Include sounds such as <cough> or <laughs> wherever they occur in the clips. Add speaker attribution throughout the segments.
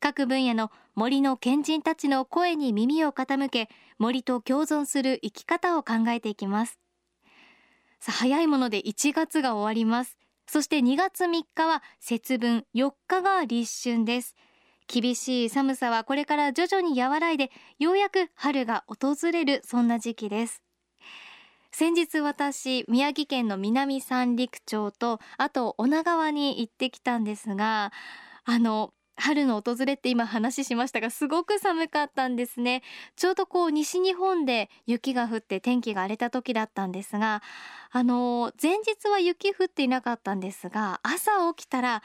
Speaker 1: 各分野の森の賢人たちの声に耳を傾け森と共存する生き方を考えていきます。さあ早いもので1月が終わります。そして2月3日は節分4日が立春です。厳しい寒さはこれから徐々に和らいでようやく春が訪れるそんな時期です。先日私宮城県の南三陸町とあと女川に行ってきたんですがあの春の訪れって今話しましたがすごく寒かったんですね。ちょうどこう西日本で雪が降って天気が荒れた時だったんですがあの前日は雪降っていなかったんですが朝起きたら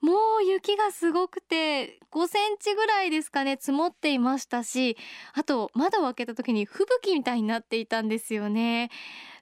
Speaker 1: もう雪がすごくて5センチぐらいですかね積もっていましたしあと窓を開けた時に吹雪みたいになっていたんですよね。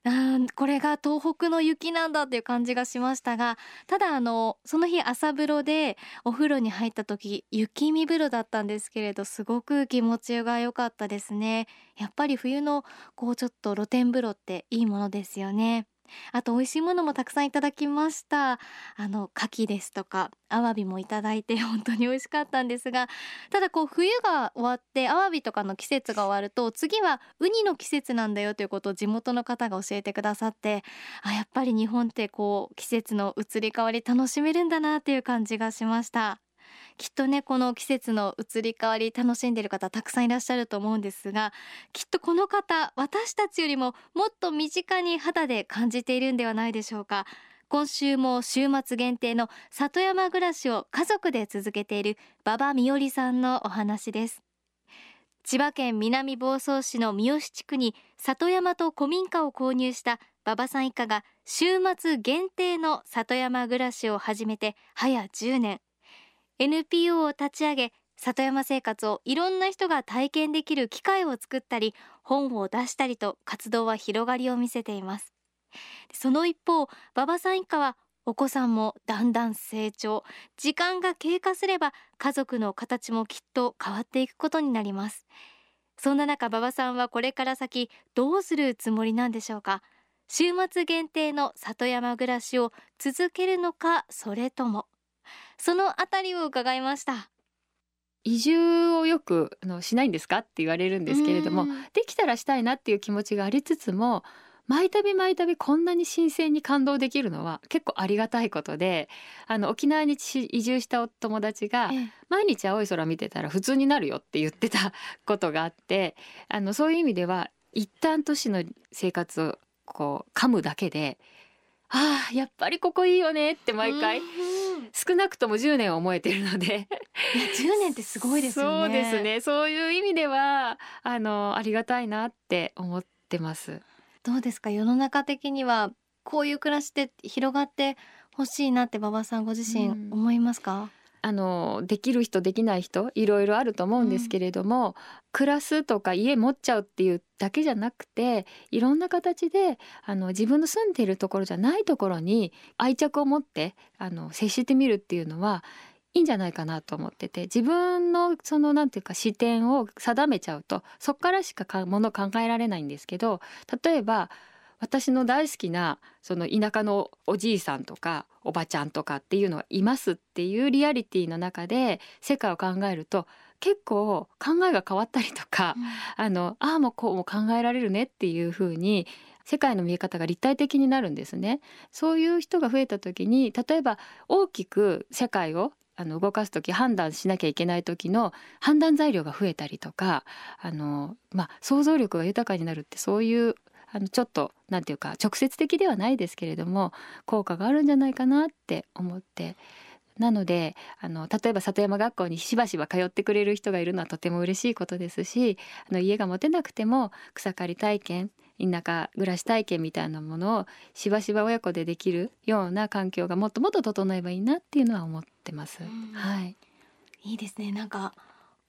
Speaker 1: あこれが東北の雪なんだっていう感じがしましたがただあのその日朝風呂でお風呂に入った時雪見風呂だったんですけれどすごく気持ちが良かったですね。やっぱり冬のこうちょっと露天風呂っていいものですよね。あと美味しいものもたくさんいただきました。あの牡蠣ですとかアワビもいただいて <laughs> 本当に美味しかったんですがただこう冬が終わってアワビとかの季節が終わると次はウニの季節なんだよということを地元の方が教えてくださってあやっぱり日本ってこう季節の移り変わり楽しめるんだなっていう感じがしました。きっとねこの季節の移り変わり楽しんでいる方たくさんいらっしゃると思うんですがきっとこの方私たちよりももっと身近に肌で感じているんではないでしょうか。今週も週末限定の里山暮らしを家族で続けている馬場美織さんのお話です。千葉県南房総市の三好地区に里山と古民家を購入した馬場さん一家が週末限定の里山暮らしを始めて早10年。NPO を立ち上げ里山生活をいろんな人が体験できる機会を作ったり本を出したりと活動は広がりを見せています。その一方馬場さん一家はお子さんもだんだん成長時間が経過すれば家族の形もきっと変わっていくことになります。そんな中馬場さんはこれから先どうするつもりなんでしょうか？週末限定の里山暮らしを続けるのかそれともそのあたりを伺いました。
Speaker 2: 移住をよくあのしないんですか？って言われるんですけれどもできたらしたいなっていう気持ちがありつつも毎度毎度こんなに新鮮に感動できるのは結構ありがたいことであの沖縄に移住したお友達が毎日青い空見てたら普通になるよって言ってたことがあってあのそういう意味では一旦都市の生活をこう噛むだけでああやっぱりここいいよねって毎回少なくとも10年思えてるので。いや
Speaker 1: 10年ってすごいですよ
Speaker 2: ね。そうですね。そういう意味ではあのありがたいなって思ってます。
Speaker 1: どうですか？世の中的にはこういう暮らしって広がってほしいなって馬場さんご自身思いますか、うん
Speaker 2: あのできる人できない人いろいろあると思うんですけれども、うん、暮らすとか家持っちゃうっていうだけじゃなくていろんな形であの自分の住んでいるところじゃないところに愛着を持ってあの接してみるっていうのはいいんじゃないかなと思ってて自分のその何て言うか視点を定めちゃうとそこからしかもの考えられないんですけど例えば私の大好きなその田舎のおじいさんとかおばちゃんとかっていうのがいますっていうリアリティの中で世界を考えると結構考えが変わったりとか、うん、あのああもこうも考えられるねっていう風に世界の見え方が立体的になるんですね。そういう人が増えた時に例えば大きく世界をあの動かす時判断しなきゃいけない時の判断材料が増えたりとかあの、まあ、想像力が豊かになるってそういうあのちょっと何て言うか直接的ではないですけれども効果があるんじゃないかなって思って。なのであの例えば里山学校にしばしば通ってくれる人がいるのはとても嬉しいことですしあの家が持てなくても草刈り体験田舎暮らし体験みたいなものをしばしば親子でできるような環境がもっともっと整えばいいなっていうのは思ってます。はい、
Speaker 1: いいですね。なんか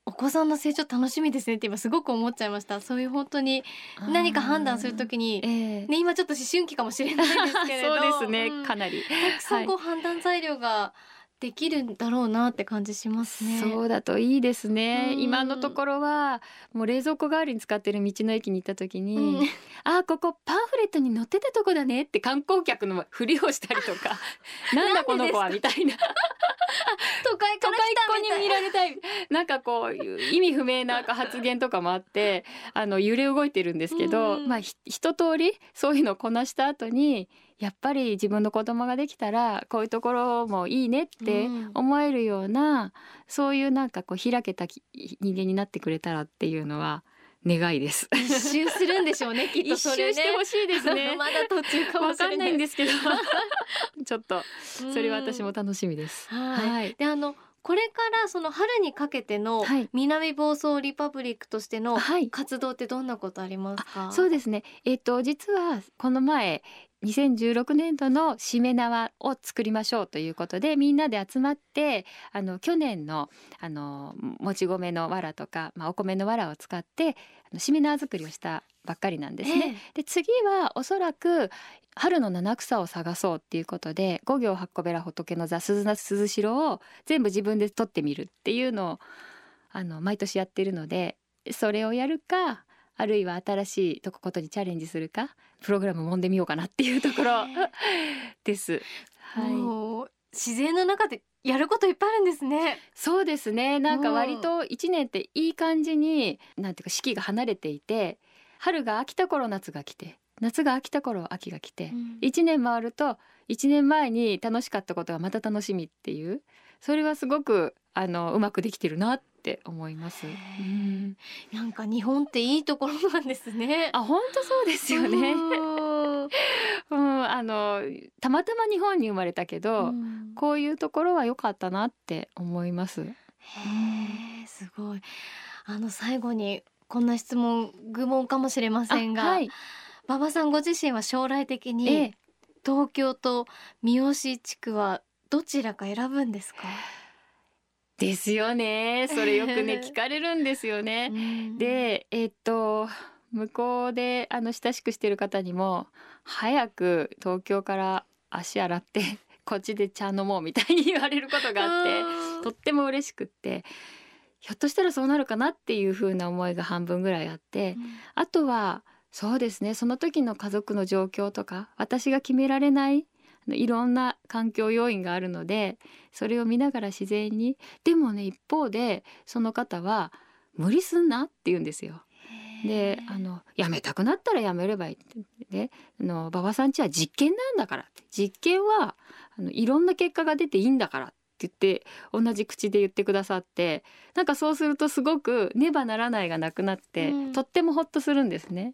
Speaker 1: お子さんの成長楽しみですねって今すごく思っちゃいました。そういう本当に何か判断するときに、
Speaker 2: えー
Speaker 1: ね今ちょっと思春期かもしれないですけれど
Speaker 2: そうですね、
Speaker 1: うん。
Speaker 2: かなり。
Speaker 1: たくさんこう判断材料ができるんだろうなって感じしますね。
Speaker 2: そうだといいですね、
Speaker 1: うん。
Speaker 2: 今のところはもう冷蔵庫代わりに使ってる道の駅に行った時に、
Speaker 1: うん。
Speaker 2: あここパンフレットに載ってたとこだねって観光客のふりをしたりとかなんだこの子はみたいな <laughs>
Speaker 1: 都会か
Speaker 2: 都会
Speaker 1: ら来た
Speaker 2: っ子に見られたい。なんかこう意味不明な発言とかもあってあの揺れ動い。てるんですけど、
Speaker 1: うん
Speaker 2: まあ一通りそうい。うのをこなした後にやっぱり自分の子供ができたらこうい。うところもい。い。ねって思えるような、そうい。うなんかこう開けた人間になってくれたらってい。うのは願いです。
Speaker 1: 一周するんでしょうね <laughs> きっとね。
Speaker 2: 周してほしいですね。<laughs>
Speaker 1: まだ途中かも
Speaker 2: わかん
Speaker 1: しれな。
Speaker 2: ないいんですけど <laughs> ちょっと
Speaker 1: うん
Speaker 2: それは私も楽しみです。
Speaker 1: はい
Speaker 2: はい
Speaker 1: であのこれからその春にかけての
Speaker 2: はい
Speaker 1: 南房総リパブリックとしての
Speaker 2: はい
Speaker 1: 活動ってどんなことありますか？
Speaker 2: そうですね。えっ、と実はこの前2016年度のしめ縄を作りましょうということでみんなで集まってあの去年のあのもち米の藁とか、まあ、お米の藁を使ってあのしめ縄作りをしたばっかりなんですね。で次はおそらく春の七草を探そうっていうことで五行八個べら仏の座鈴名鈴代を全部自分で取ってみるっていうのをあの毎年やってるのでそれをやるかあるいは新しいとこことにチャレンジするかプログラム揉んでみようかなっていうところ。<laughs> です。はい、
Speaker 1: もう自然の中でやることいっぱいあるんですね。
Speaker 2: そうですね。なんか割と一年っていい感じになんていうか四季が離れていて春が飽きた頃夏が来て夏が飽きた頃秋が来て
Speaker 1: うん。
Speaker 2: 一年回ると一年前に楽しかったことがまた楽しみっていうそれはすごくあのうまくできてるなって思います。
Speaker 1: へ
Speaker 2: う
Speaker 1: ー
Speaker 2: ん
Speaker 1: なんか日本っていいところなんですね。
Speaker 2: あ本当そうですよね。
Speaker 1: うん <laughs>
Speaker 2: うん、あのたまたま日本に生まれたけど、
Speaker 1: うん
Speaker 2: こういうところは良かったなって思います。
Speaker 1: へえすごい。あの最後にこんな質問愚問かもしれませんが、
Speaker 2: あはい、
Speaker 1: 馬場さんご自身は将来的に、
Speaker 2: ええ、
Speaker 1: 東京と三好地区はどちらか選ぶんですか？
Speaker 2: ですよね。それよくね <laughs> 聞かれるんですよね。
Speaker 1: うん、
Speaker 2: で、えっと向こうであの親しくしてる方にも早く東京から足洗って <laughs> こっちで茶飲もうみたいに言われることがあって。
Speaker 1: うん
Speaker 2: とっても嬉しくってひょっとしたらそうなるかなっていう風な思いが半分ぐらいあってあとはそうですねその時の家族の状況とか私が決められないいろんな環境要因があるのでそれを見ながら自然にでもね一方でその方は無理すんなって言うんですよ。であの辞めたくなったら辞めればいいってであの馬場さんちは実験なんだからって実験はあのいろんな結果が出ていいんだからって言って同じ口で言ってくださってなんかそうするとすごくねばならないがなくなって、
Speaker 1: うん
Speaker 2: とってもほっとするんですね。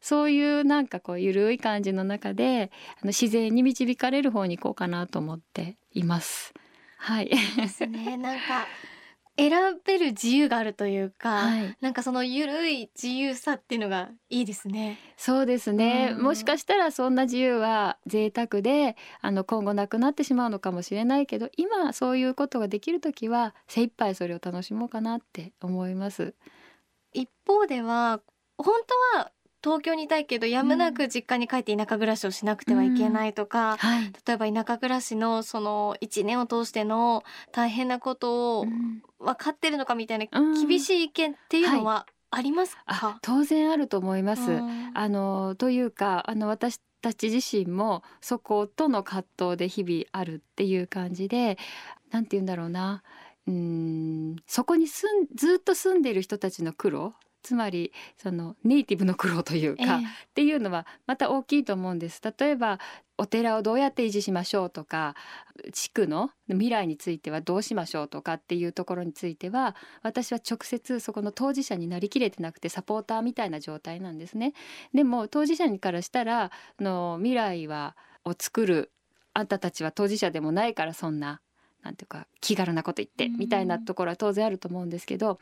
Speaker 2: そういうなんかこうゆるい感じの中であの自然に導かれる方に行こうかなと思っています。はい。
Speaker 1: ですね。なんか選べる自由があるというか、
Speaker 2: はい
Speaker 1: なんかそのゆるい自由さっていうのがいいですね。
Speaker 2: そうですね、
Speaker 1: うん
Speaker 2: もしかしたらそんな自由は贅沢であの今後なくなってしまうのかもしれないけど今そういうことができる時は精一杯それを楽しもうかなって思います。
Speaker 1: 一方では本当は東京にいたいけどやむなく実家に帰って田舎暮らしをしなくてはいけないとか、
Speaker 2: はい、
Speaker 1: 例えば田舎暮らしのその一年を通しての大変なことを
Speaker 2: うん。
Speaker 1: 分かってるのかみたいな
Speaker 2: うん。
Speaker 1: 厳しい意見っていうのはあります
Speaker 2: あ
Speaker 1: か、
Speaker 2: 当然あると思います。
Speaker 1: うん。
Speaker 2: あのというかあの私たち自身もそことの葛藤で日々あるっていう感じでなんて言うんだろうな。うーんそこに住んずっと住んでいる人たちの苦労つまりそのネイティブの苦労というか、
Speaker 1: え
Speaker 2: っていうのはまた大きいと思うんです。例えばお寺をどうやって維持しましょうとか地区の未来についてはどうしましょうとかっていうところについては私は直接そこの当事者になりきれてなくてサポーターみたいな状態なんですね。でも当事者にからしたらあの未来はを作るあんたたちは当事者でもないからそんななんていうか気軽なこと言って
Speaker 1: うん。
Speaker 2: みたいなところは当然あると思うんですけど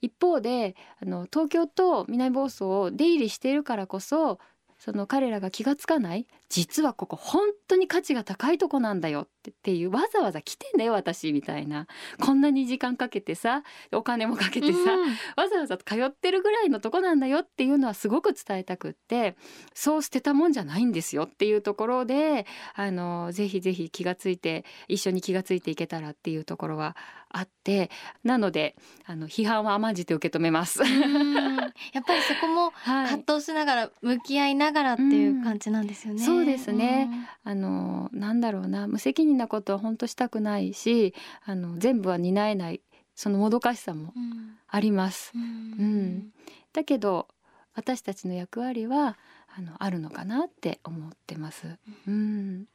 Speaker 2: 一方であの東京と南房総を出入りしているからこそその彼らが気が付かない実はここ本当に価値が高いとこなんだよってっていうわざわざ来てんだよ私みたいな。こんなに時間かけてさお金もかけてさ、
Speaker 1: うん。
Speaker 2: わざわざ通ってるぐらいのとこなんだよっていうのはすごく伝えたくってそう捨てたもんじゃないんですよっていうところであのぜひぜひ気がついて一緒に気がついていけたらっていうところはあってなのであの批判は甘んじて受け止めます。
Speaker 1: うん。やっぱりそこも <laughs>
Speaker 2: はい。
Speaker 1: 葛藤しながら向き合いながらっていう感じなんですよね。
Speaker 2: そうですね。あのなんだろうな。無責任なことは本当したくないしあの全部は担えないそのもどかしさもあります。
Speaker 1: うん。
Speaker 2: うん。だけど私たちの役割はあのあるのかなって思ってます。うん、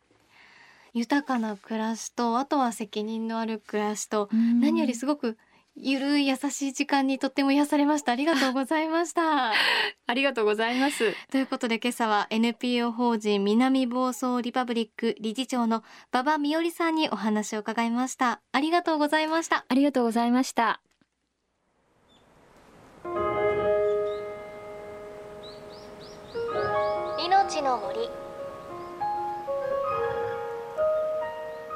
Speaker 1: 豊かな暮らしとあとは責任のある暮らしと何よりすごくゆるい優しい時間にとっても癒されました。ありがとうございました。<laughs>
Speaker 2: ありがとうございます。
Speaker 1: ということで今朝は NPO 法人南房総リパブリック理事長の馬場美織さんにお話を伺いました。ありがとうございました。
Speaker 2: ありがとうございました。
Speaker 1: 命の森。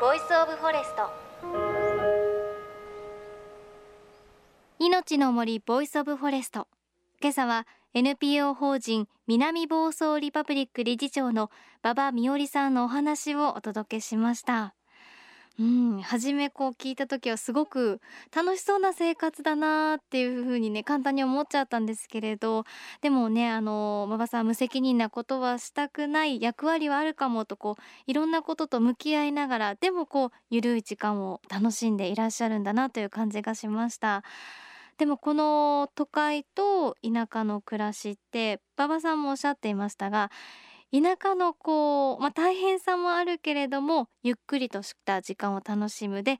Speaker 1: Voice of Forest 命の森 Voice of Forest。今朝は NPO 法人南房総リパブリック理事長の馬場美織さんのお話をお届けしました。うん、初めこう聞いた時はすごく楽しそうな生活だなっていう風にね簡単に思っちゃったんですけれどでもねあの馬場さん無責任なことはしたくない役割はあるかもとこういろんなことと向き合いながらでもこうゆるい時間を楽しんでいらっしゃるんだなという感じがしました。でもこの都会と田舎の暮らしって馬場さんもおっしゃっていましたが田舎のこう、まあ、大変さもあるけれどもゆっくりとした時間を楽しむ。で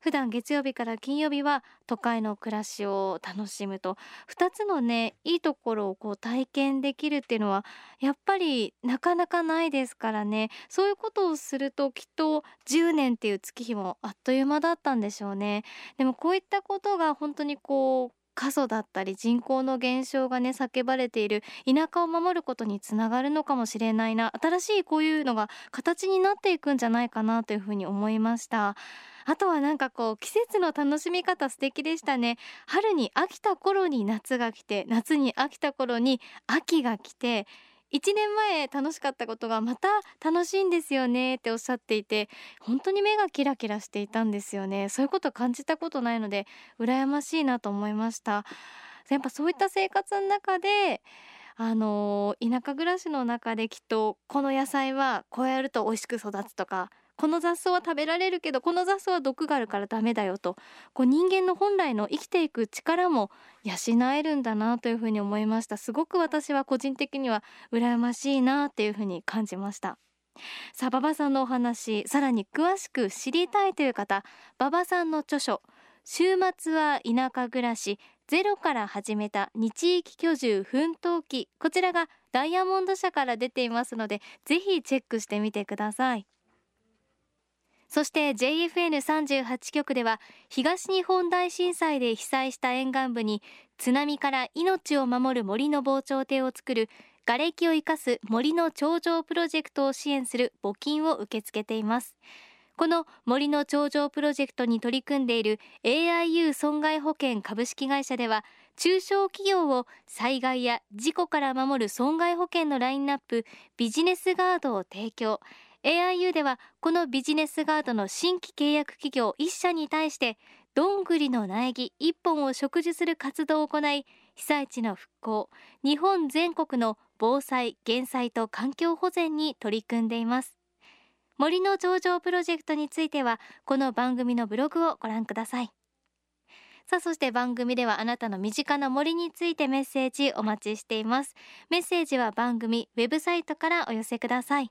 Speaker 1: 普段月曜日から金曜日は都会の暮らしを楽しむと。2つのねいいところをこう体験できるっていうのはやっぱりなかなかないですからね。そういうことをするときっと10年っていう月日もあっという間だったんでしょうね。でもこういったことが本当にこう過疎だったり人口の減少がね叫ばれている田舎を守ることにつながるのかもしれないな。新しいこういうのが形になっていくんじゃないかなというふうに思いました。あとはなんかこう季節の楽しみ方素敵でしたね。春に飽きた頃に夏が来て夏に飽きた頃に秋が来て1年前楽しかったことがまた楽しいんですよねっておっしゃっていて本当に目がキラキラしていたんですよね。そういうこと感じたことないので羨ましいなと思いました。やっぱそういった生活の中であのー田舎暮らしの中できっとこの野菜はこうやると美味しく育つとかこの雑草は食べられるけどこの雑草は毒があるからダメだよと。こう人間の本来の生きていく力も養えるんだなというふうに思いました。すごく私は個人的には羨ましいなっていうふうに感じました。さあ馬場さんのお話さらに詳しく知りたいという方馬場さんの著書週末は田舎暮らしゼロから始めた日域居住奮闘記。こちらがダイヤモンド社から出ていますのでぜひチェックしてみてください。そして JFN38 局では東日本大震災で被災した沿岸部に津波から命を守る森の防潮堤を作る瓦礫を生かす森の頂上プロジェクトを支援する募金を受け付けています。この森の頂上プロジェクトに取り組んでいる AIU 損害保険株式会社では中小企業を災害や事故から守る損害保険のラインナップビジネスガードを提供。AIU ではこのビジネスガードの新規契約企業1社に対してどんぐりの苗木1本を植樹する活動を行い被災地の復興日本全国の防災減災と環境保全に取り組んでいます。森の頂上プロジェクトについてはこの番組のブログをご覧ください。さあそして番組ではあなたの身近な森についてメッセージお待ちしています。メッセージは番組ウェブサイトからお寄せください。